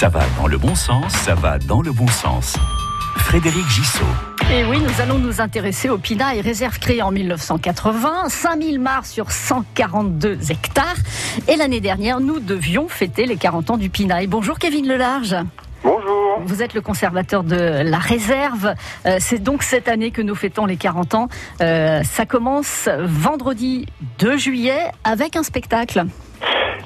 Ça va dans le bon sens, ça va dans le bon sens. Frédéric Gissot. Et oui, nous allons nous intéresser au Pinail, réserve créée en 1980, 5000 mares sur 142 hectares. Et l'année dernière, nous devions fêter les 40 ans du Pinail. Bonjour Kevin Lelarge. Bonjour. Vous êtes le conservateur de la réserve. Euh, c'est donc cette année que nous fêtons les 40 ans. Euh, ça commence vendredi 2 juillet avec un spectacle.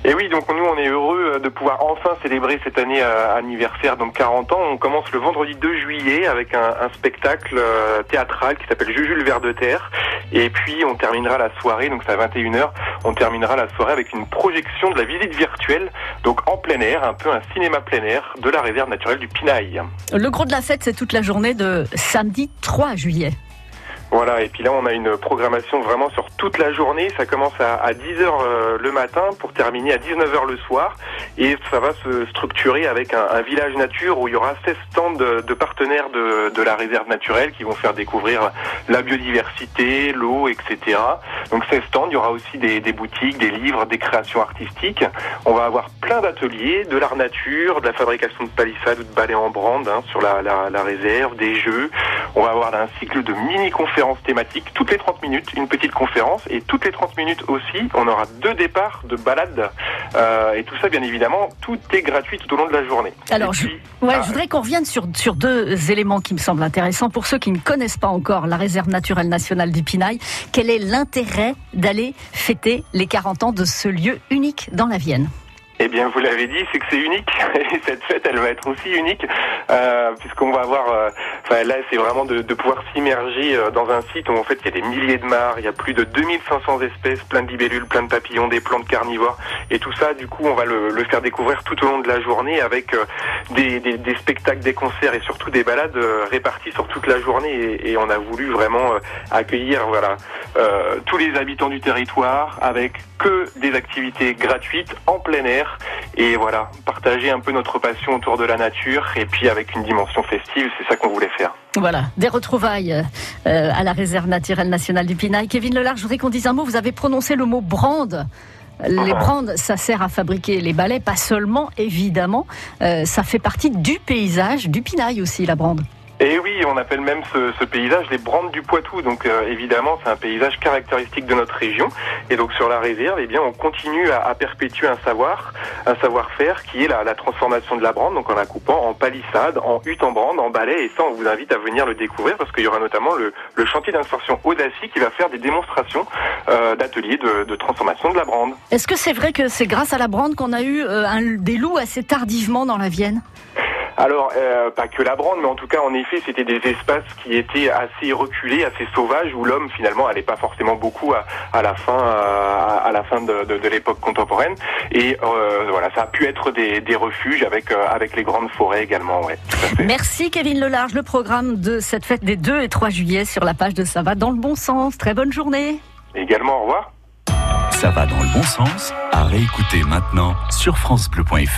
Et oui, donc nous on est heureux de pouvoir enfin célébrer cette année euh, anniversaire, donc 40 ans. On commence le vendredi 2 juillet avec un, spectacle euh, théâtral qui s'appelle Juju le ver de terre. Et puis on terminera la soirée, donc c'est à 21h, on terminera la soirée avec une projection de la visite virtuelle, donc en plein air, un peu un cinéma plein air de la réserve naturelle du Pinail. Le gros de la fête, c'est toute la journée de samedi 3 juillet. Voilà, et puis là on a une programmation vraiment sur toute la journée. Ça commence à, à 10h euh, le matin pour terminer à 19h le soir. Et ça va se structurer avec un, village nature où il y aura 16 stands de, partenaires de, la réserve naturelle qui vont faire découvrir la biodiversité, l'eau, etc. Donc 16 stands, il y aura aussi des, boutiques, des livres, des créations artistiques. On va avoir plein d'ateliers, de l'art nature, de la fabrication de palissades ou de balais en brande hein, sur la réserve, des jeux. On va avoir un cycle de mini-conférences thématiques. Toutes les 30 minutes, une petite conférence. Et toutes les 30 minutes aussi, on aura deux départs de balades. Euh, et tout ça, bien évidemment, tout est gratuit tout au long de la journée. Alors, puis, je, ouais, ah, je voudrais qu'on revienne sur, sur deux éléments qui me semblent intéressants. Pour ceux qui ne connaissent pas encore la réserve naturelle nationale du Pinail, quel est l'intérêt d'aller fêter les 40 ans de ce lieu unique dans la Vienne? Eh bien, vous l'avez dit, c'est que c'est unique. Et cette fête, elle va être aussi unique, euh, puisqu'on va avoir, euh, enfin là, c'est vraiment de, de pouvoir s'immerger euh, dans un site où en fait il y a des milliers de mares, il y a plus de 2500 espèces, plein de libellules, plein de papillons, des plantes carnivores, et tout ça, du coup, on va le, le faire découvrir tout au long de la journée avec euh, des, des, des, spectacles, des concerts et surtout des balades euh, réparties sur toute la journée. Et, et on a voulu vraiment accueillir, voilà, tous les habitants du territoire avec que des activités gratuites en plein air et voilà, partager un peu notre passion autour de la nature et puis avec une dimension festive, c'est ça qu'on voulait faire. Voilà, des retrouvailles euh, à la réserve naturelle nationale du Pinail. Kevin Lelarge, je voudrais qu'on dise un mot, vous avez prononcé le mot brande. Les brandes, ça sert à fabriquer les balais, pas seulement, évidemment. Euh, ça fait partie du paysage, du Pinail aussi, la brande. Et oui, on appelle même ce, paysage les Brandes du Poitou. Donc euh, évidemment, c'est un paysage caractéristique de notre région. Et donc sur la réserve, eh bien, on continue à, perpétuer un savoir, un savoir-faire qui est la, transformation de la brande, donc en la coupant en palissade, en hutte en brande, en balai. Et ça, on vous invite à venir le découvrir parce qu'il y aura notamment le, chantier d'insertion Audacie qui va faire des démonstrations euh, d'ateliers de, transformation de la brande. Est-ce que c'est vrai que c'est grâce à la brande qu'on a eu euh, des loups assez tardivement dans la Vienne? Alors, euh, pas que la brande, mais en tout cas, en effet, c'était des espaces qui étaient assez reculés, assez sauvages, où l'homme, finalement, allait pas forcément beaucoup à, à la fin, à, à, la fin de, de, de l'époque contemporaine. Et euh, voilà, ça a pu être des, des refuges avec, euh, avec les grandes forêts également. Ouais, Merci Kevin Lelarge. Le programme de cette fête des 2 et 3 juillet sur la page de Ça va dans le bon sens. Très bonne journée. Également, au revoir. Ça va dans le bon sens à réécouter maintenant sur FranceBleu.fr.